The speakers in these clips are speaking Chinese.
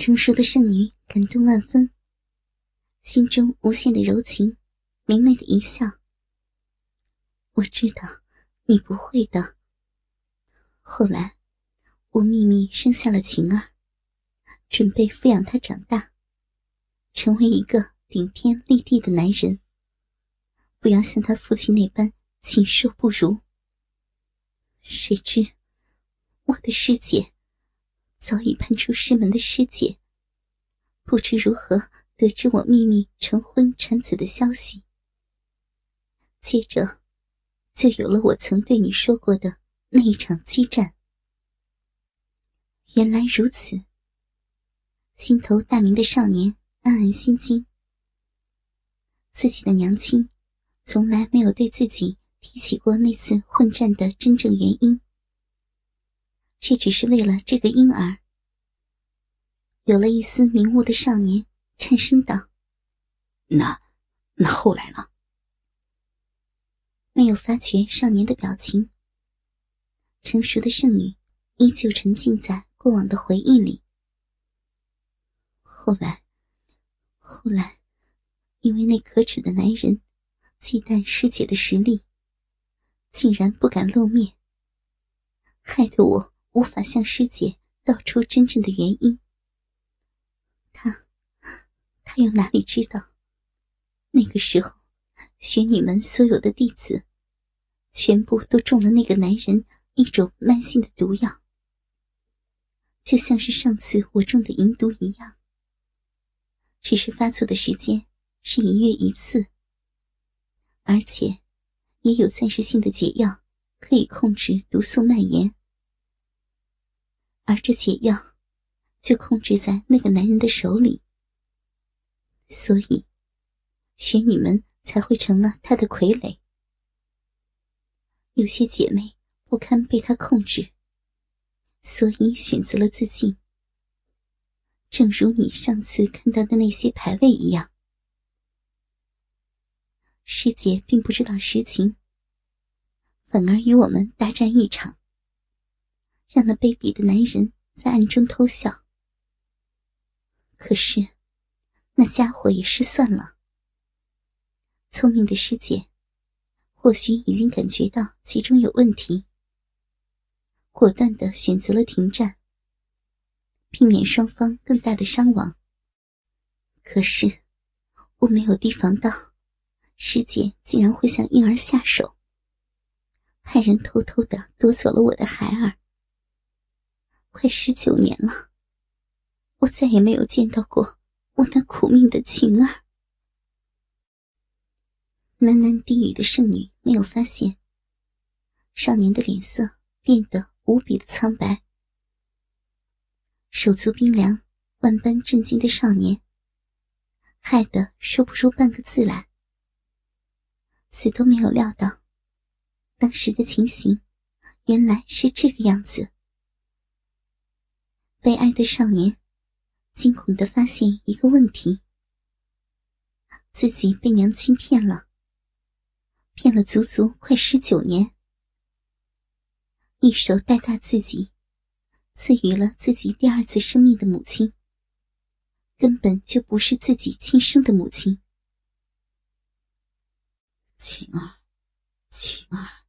成熟的圣女感动万分，心中无限的柔情，明媚的一笑。我知道你不会的。后来，我秘密生下了晴儿，准备抚养她长大，成为一个顶天立地的男人，不要像他父亲那般禽兽不如。谁知，我的师姐。早已判出师门的师姐，不知如何得知我秘密成婚产子的消息。接着，就有了我曾对你说过的那一场激战。原来如此，心头大明的少年暗暗心惊。自己的娘亲，从来没有对自己提起过那次混战的真正原因。却只是为了这个婴儿。有了一丝明悟的少年颤声道：“那，那后来呢？”没有发觉少年的表情。成熟的圣女依旧沉浸在过往的回忆里。后来，后来，因为那可耻的男人忌惮师姐的实力，竟然不敢露面，害得我。无法向师姐道出真正的原因。他，他又哪里知道，那个时候，学女们所有的弟子，全部都中了那个男人一种慢性的毒药，就像是上次我中的银毒一样。只是发作的时间是一月一次，而且，也有暂时性的解药可以控制毒素蔓延。而这解药，就控制在那个男人的手里，所以，玄女们才会成了他的傀儡。有些姐妹不堪被他控制，所以选择了自尽。正如你上次看到的那些牌位一样，师姐并不知道实情，反而与我们大战一场。让那卑鄙的男人在暗中偷笑。可是，那家伙也失算了。聪明的师姐，或许已经感觉到其中有问题，果断的选择了停战，避免双方更大的伤亡。可是，我没有提防到，师姐竟然会向婴儿下手，派人偷偷的夺走了我的孩儿。快十九年了，我再也没有见到过我那苦命的晴儿。喃喃低语的圣女没有发现，少年的脸色变得无比的苍白，手足冰凉、万般震惊的少年，害得说不出半个字来。死都没有料到，当时的情形原来是这个样子。悲哀的少年惊恐的发现一个问题：自己被娘亲骗了，骗了足足快十九年，一手带大自己，赐予了自己第二次生命的母亲，根本就不是自己亲生的母亲。晴儿，晴儿，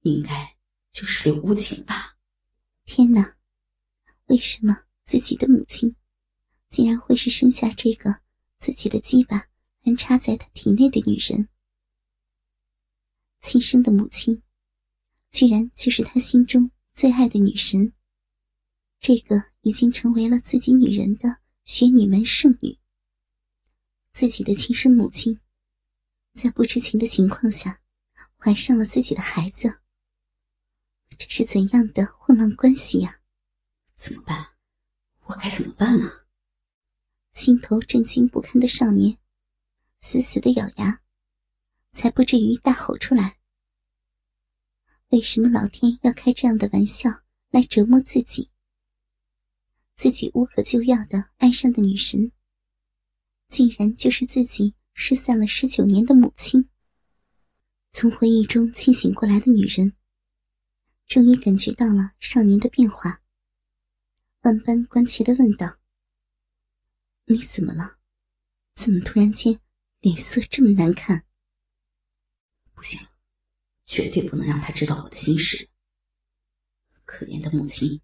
应该就是刘无情吧？天哪！为什么自己的母亲竟然会是生下这个自己的鸡巴安插在他体内的女人？亲生的母亲，居然就是他心中最爱的女神。这个已经成为了自己女人的雪女门圣女，自己的亲生母亲，在不知情的情况下怀上了自己的孩子，这是怎样的混乱关系呀？怎么办？我该怎么办啊？心头震惊不堪的少年，死死的咬牙，才不至于大吼出来。为什么老天要开这样的玩笑来折磨自己？自己无可救药的爱上的女神，竟然就是自己失散了十九年的母亲。从回忆中清醒过来的女人，终于感觉到了少年的变化。万般关切的问道：“你怎么了？怎么突然间脸色这么难看？不行，绝对不能让他知道我的心事。可怜的母亲，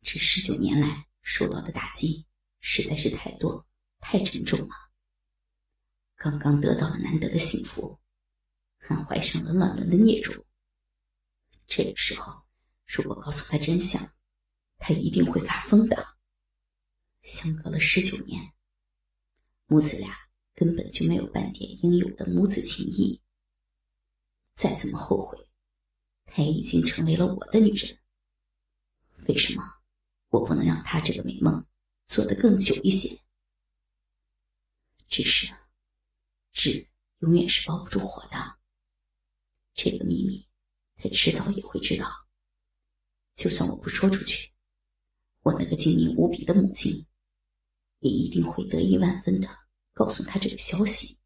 这十九年来受到的打击实在是太多、太沉重了。刚刚得到了难得的幸福，还怀上了乱伦的孽种。这个时候，如果告诉他真相，他一定会发疯的。相隔了十九年，母子俩根本就没有半点应有的母子情谊。再怎么后悔，她也已经成为了我的女人。为什么我不能让她这个美梦做得更久一些？只是，纸永远是包不住火的。这个秘密，他迟早也会知道。就算我不说出去，我那个精明无比的母亲。也一定会得意万分的告诉他这个消息。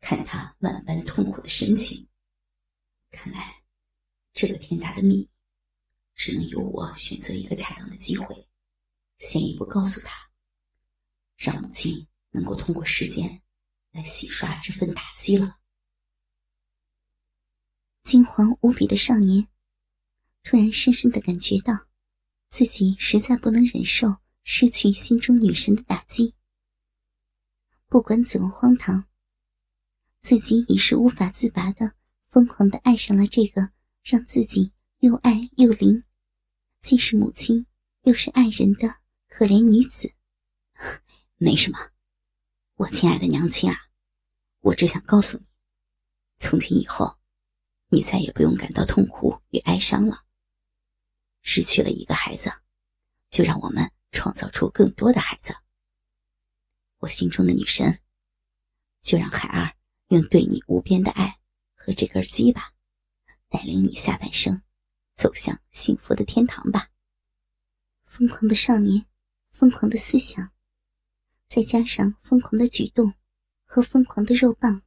看他万般痛苦的神情，看来这个天大的秘密，只能由我选择一个恰当的机会，先一步告诉他，让母亲能够通过时间来洗刷这份打击了。惊惶无比的少年，突然深深的感觉到，自己实在不能忍受。失去心中女神的打击，不管怎么荒唐，自己已是无法自拔的，疯狂的爱上了这个让自己又爱又灵，既是母亲又是爱人的可怜女子。没什么，我亲爱的娘亲啊，我只想告诉你，从今以后，你再也不用感到痛苦与哀伤了。失去了一个孩子，就让我们。创造出更多的孩子，我心中的女神，就让海儿用对你无边的爱和这根鸡吧，带领你下半生走向幸福的天堂吧。疯狂的少年，疯狂的思想，再加上疯狂的举动和疯狂的肉棒，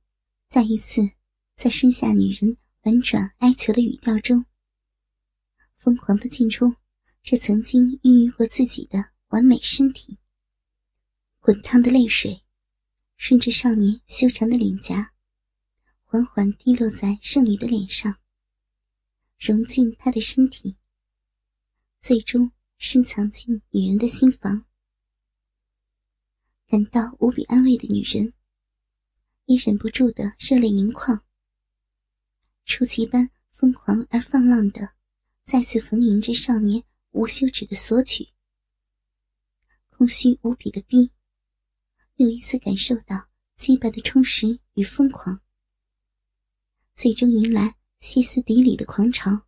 再一次在身下女人婉转哀求的语调中，疯狂的进出这曾经孕育过自己的。完美身体，滚烫的泪水顺着少年修长的脸颊，缓缓滴落在圣女的脸上，融进她的身体，最终深藏进女人的心房。感到无比安慰的女人，也忍不住的热泪盈眶，出奇般疯狂而放浪的，再次逢迎着少年无休止的索取。空虚无比的逼，又一次感受到击败的充实与疯狂，最终迎来歇斯底里的狂潮。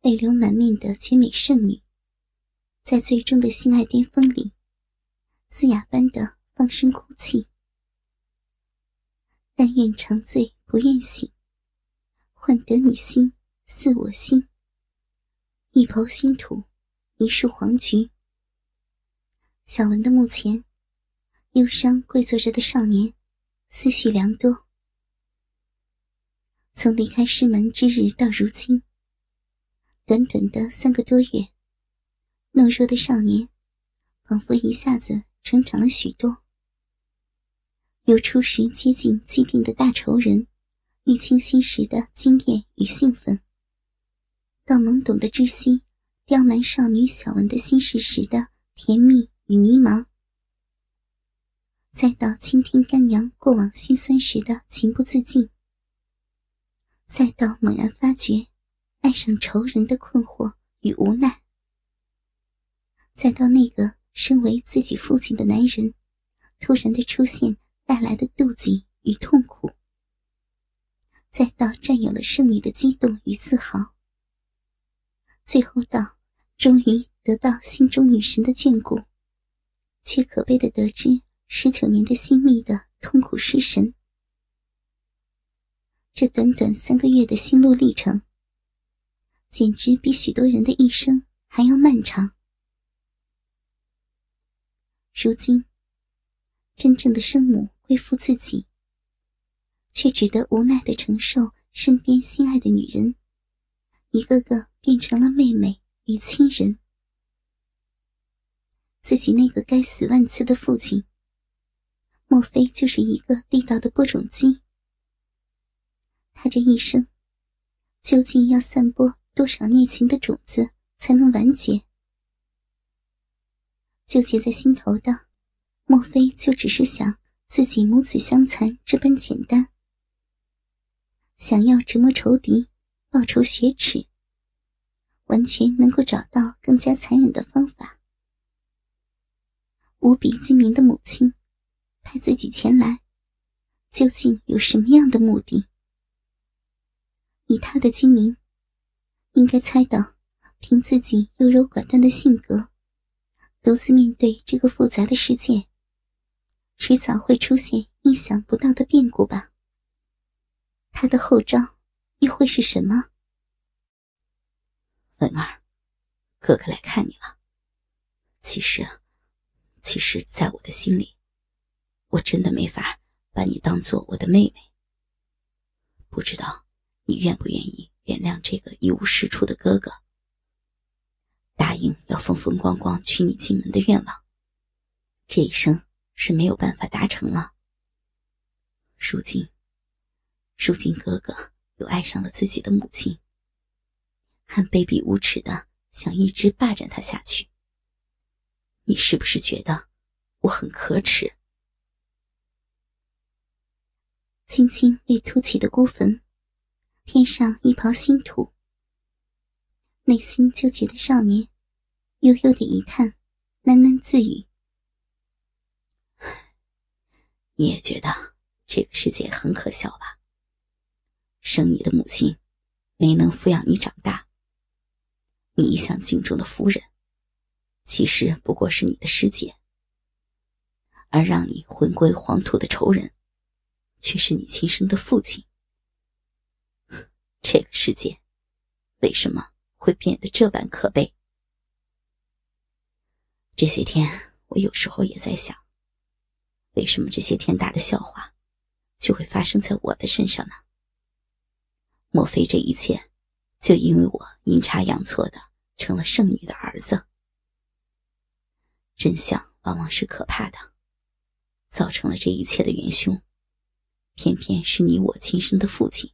泪流满面的绝美圣女，在最终的性爱巅峰里，嘶哑般的放声哭泣。但愿长醉不愿醒，换得你心似我心。一抔新土，一束黄菊。小文的墓前，忧伤跪坐着的少年，思绪良多。从离开师门之日到如今，短短的三个多月，懦弱的少年，仿佛一下子成长了许多。由初时接近既定的大仇人，遇清心时的惊艳与兴奋，到懵懂的窒息，刁蛮少女小文的心事时的甜蜜。与迷茫，再到倾听干娘过往心酸时的情不自禁，再到猛然发觉爱上仇人的困惑与无奈，再到那个身为自己父亲的男人突然的出现带来的妒忌与痛苦，再到占有了圣女的激动与自豪，最后到终于得到心中女神的眷顾。却可悲的得知十九年的心密的痛苦失神。这短短三个月的心路历程，简直比许多人的一生还要漫长。如今，真正的生母归附自己，却只得无奈的承受身边心爱的女人，一个个变成了妹妹与亲人。自己那个该死万次的父亲，莫非就是一个地道的播种机？他这一生，究竟要散播多少孽情的种子才能完结？纠结在心头的，莫非就只是想自己母子相残这般简单？想要折磨仇敌，报仇雪耻，完全能够找到更加残忍的方法。无比精明的母亲派自己前来，究竟有什么样的目的？以他的精明，应该猜到，凭自己优柔寡断的性格。独自面对这个复杂的世界，迟早会出现意想不到的变故吧。他的后招又会是什么？文儿，哥哥来看你了。其实，其实，在我的心里，我真的没法把你当做我的妹妹。不知道你愿不愿意原谅这个一无是处的哥哥？答应要风风光光娶你进门的愿望，这一生是没有办法达成了。如今，如今哥哥又爱上了自己的母亲，还卑鄙无耻的想一直霸占她下去。你是不是觉得我很可耻？轻轻为凸起的孤坟添上一抔新土。内心纠结的少年，悠悠的一叹，喃喃自语：“ 你也觉得这个世界很可笑吧？生你的母亲没能抚养你长大，你一向敬重的夫人，其实不过是你的师姐，而让你魂归黄土的仇人，却是你亲生的父亲。这个世界，为什么？”会变得这般可悲。这些天，我有时候也在想，为什么这些天大的笑话，就会发生在我的身上呢？莫非这一切，就因为我阴差阳错的成了圣女的儿子？真相往往是可怕的，造成了这一切的元凶，偏偏是你我亲生的父亲。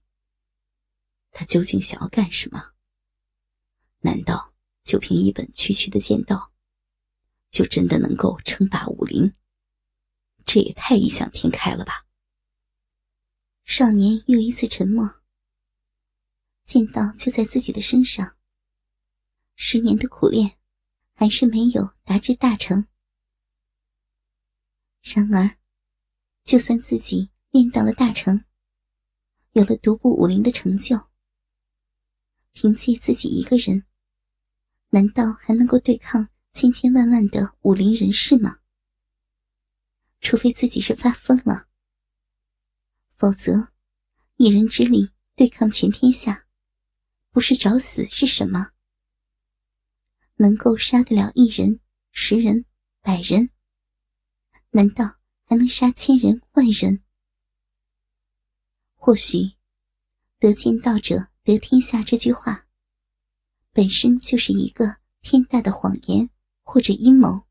他究竟想要干什么？难道就凭一本区区的剑道，就真的能够称霸武林？这也太异想天开了吧！少年又一次沉默。剑道就在自己的身上，十年的苦练，还是没有达至大成。然而，就算自己练到了大成，有了独步武林的成就，凭借自己一个人。难道还能够对抗千千万万的武林人士吗？除非自己是发疯了，否则一人之力对抗全天下，不是找死是什么？能够杀得了一人、十人、百人，难道还能杀千人、万人？或许“得见道者得天下”这句话。本身就是一个天大的谎言或者阴谋。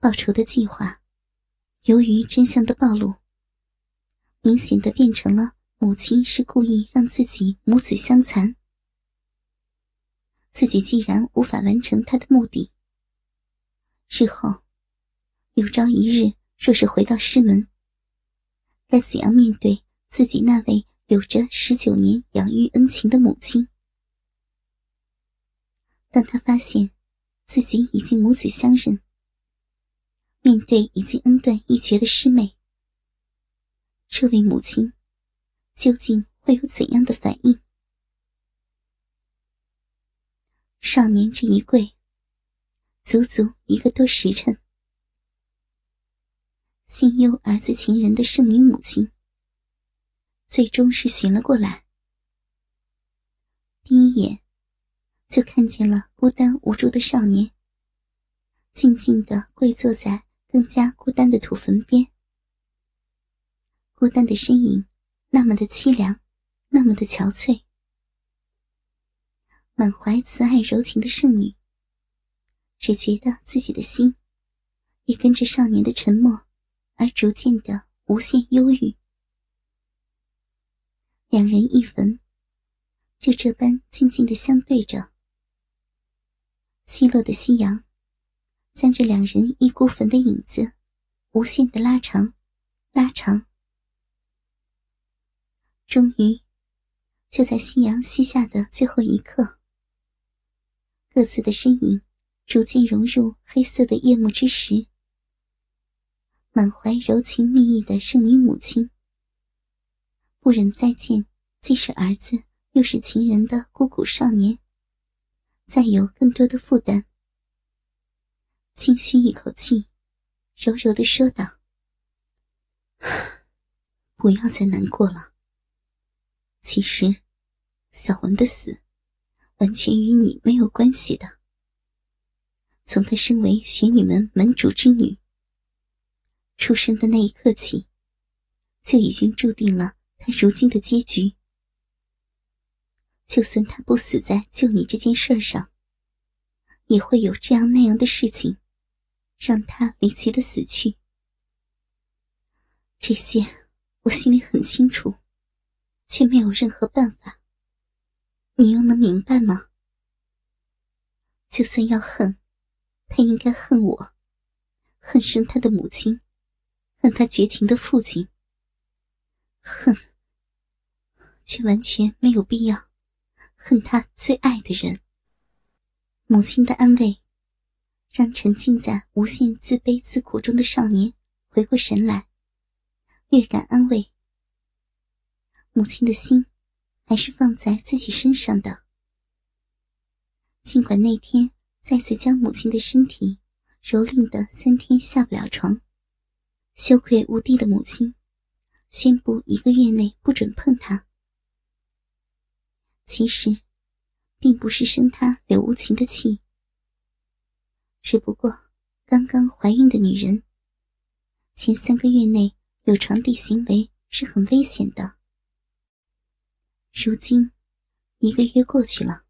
报仇的计划，由于真相的暴露，明显的变成了母亲是故意让自己母子相残。自己既然无法完成他的目的，日后有朝一日若是回到师门，该怎样面对自己那位有着十九年养育恩情的母亲？当他发现自己已经母子相认，面对已经恩断义绝的师妹，这位母亲究竟会有怎样的反应？少年这一跪，足足一个多时辰，心忧儿子情人的圣女母亲，最终是寻了过来。第一眼。就看见了孤单无助的少年，静静的跪坐在更加孤单的土坟边。孤单的身影，那么的凄凉，那么的憔悴。满怀慈爱柔情的圣女，只觉得自己的心也跟着少年的沉默而逐渐的无限忧郁。两人一坟，就这般静静的相对着。西落的夕阳，将这两人一孤坟的影子，无限的拉长，拉长。终于，就在夕阳西下的最后一刻，各自的身影逐渐融入黑色的夜幕之时，满怀柔情蜜意的圣女母亲，不忍再见既是儿子又是情人的孤苦少年。再有更多的负担，轻吁一口气，柔柔的说道：“ 不要再难过了。其实，小文的死，完全与你没有关系的。从她身为玄女门门主之女，出生的那一刻起，就已经注定了她如今的结局。”就算他不死在救你这件事上，也会有这样那样的事情，让他离奇的死去。这些我心里很清楚，却没有任何办法。你又能明白吗？就算要恨，他应该恨我，恨生他的母亲，恨他绝情的父亲。恨，却完全没有必要。恨他最爱的人。母亲的安慰，让沉浸在无限自卑自苦中的少年回过神来，略感安慰。母亲的心还是放在自己身上的。尽管那天再次将母亲的身体蹂躏的三天下不了床，羞愧无地的母亲宣布一个月内不准碰她。其实，并不是生他柳无情的气，只不过刚刚怀孕的女人，前三个月内有床地行为是很危险的。如今，一个月过去了，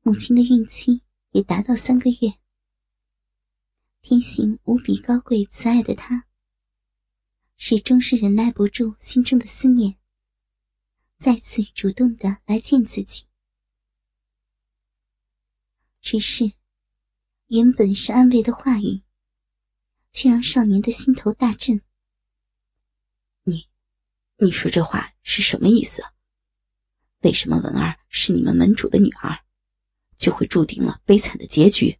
母亲的孕期也达到三个月，天性无比高贵慈爱的她，始终是忍耐不住心中的思念。再次主动的来见自己，只是原本是安慰的话语，却让少年的心头大震。你，你说这话是什么意思？为什么文儿是你们门主的女儿，就会注定了悲惨的结局？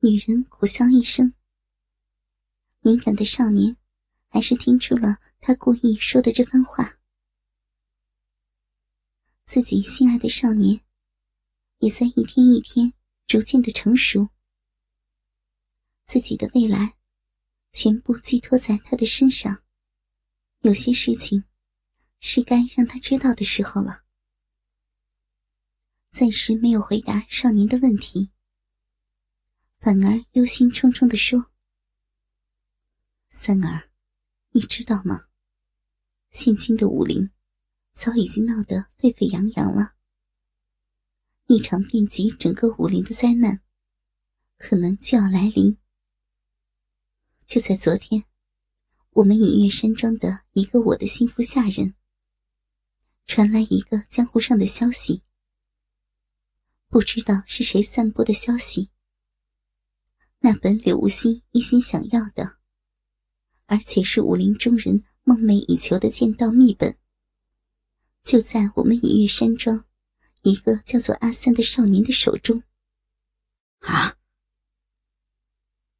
女人苦笑一声，敏感的少年。还是听出了他故意说的这番话。自己心爱的少年，也在一天一天逐渐的成熟。自己的未来，全部寄托在他的身上。有些事情，是该让他知道的时候了。暂时没有回答少年的问题，反而忧心忡忡的说：“三儿。”你知道吗？现今的武林早已经闹得沸沸扬扬了，一场遍及整个武林的灾难可能就要来临。就在昨天，我们隐月山庄的一个我的心腹下人传来一个江湖上的消息，不知道是谁散播的消息。那本柳无心一心想要的。而且是武林中人梦寐以求的剑道秘本，就在我们隐月山庄一个叫做阿三的少年的手中。啊！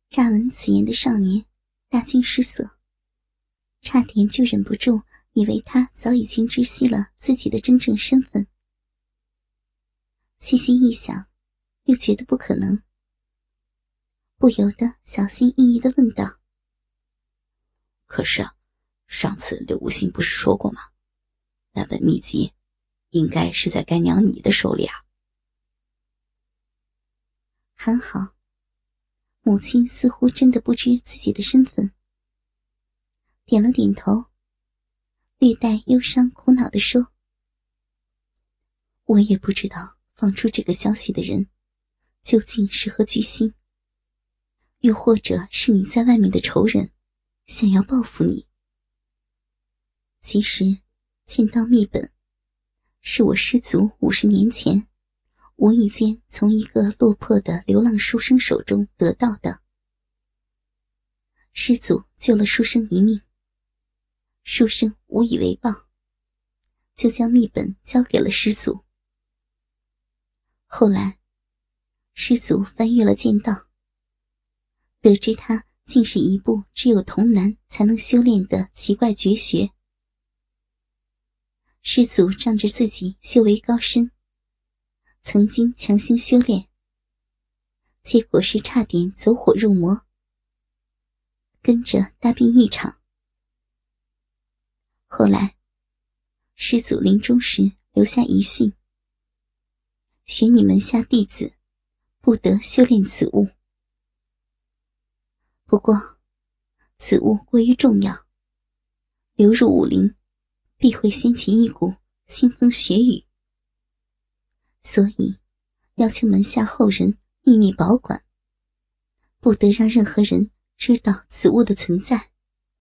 乍闻此言的少年大惊失色，差点就忍不住以为他早已经知悉了自己的真正身份。细细一想，又觉得不可能，不由得小心翼翼的问道。可是啊，上次刘无心不是说过吗？那本秘籍，应该是在干娘你的手里啊。还好，母亲似乎真的不知自己的身份，点了点头，略带忧伤苦恼的说：“我也不知道放出这个消息的人，究竟是何居心？又或者是你在外面的仇人，想要报复你？其实，剑道秘本是我师祖五十年前无意间从一个落魄的流浪书生手中得到的。师祖救了书生一命，书生无以为报，就将秘本交给了师祖。后来，师祖翻阅了剑道，得知他竟是一部只有童男才能修炼的奇怪绝学。师祖仗着自己修为高深，曾经强行修炼，结果是差点走火入魔，跟着大病一场。后来，师祖临终时留下遗训：许你门下弟子不得修炼此物。不过，此物过于重要，流入武林。必会掀起一股腥风血雨，所以要求门下后人秘密保管，不得让任何人知道此物的存在。